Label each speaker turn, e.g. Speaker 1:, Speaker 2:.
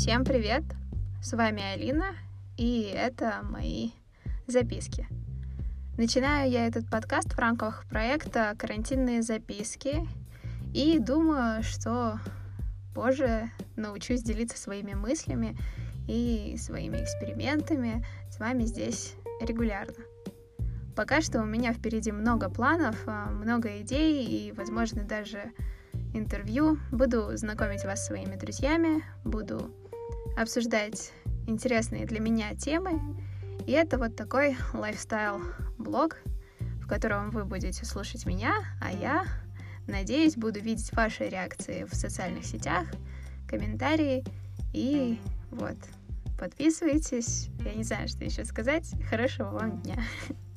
Speaker 1: Всем привет! С вами Алина, и это мои записки. Начинаю я этот подкаст в рамках проекта «Карантинные записки», и думаю, что позже научусь делиться своими мыслями и своими экспериментами с вами здесь регулярно. Пока что у меня впереди много планов, а, много идей и, возможно, даже интервью. Буду знакомить вас с своими друзьями, буду обсуждать интересные для меня темы. И это вот такой лайфстайл-блог, в котором вы будете слушать меня, а я, надеюсь, буду видеть ваши реакции в социальных сетях, комментарии и вот. Подписывайтесь. Я не знаю, что еще сказать. Хорошего вам дня.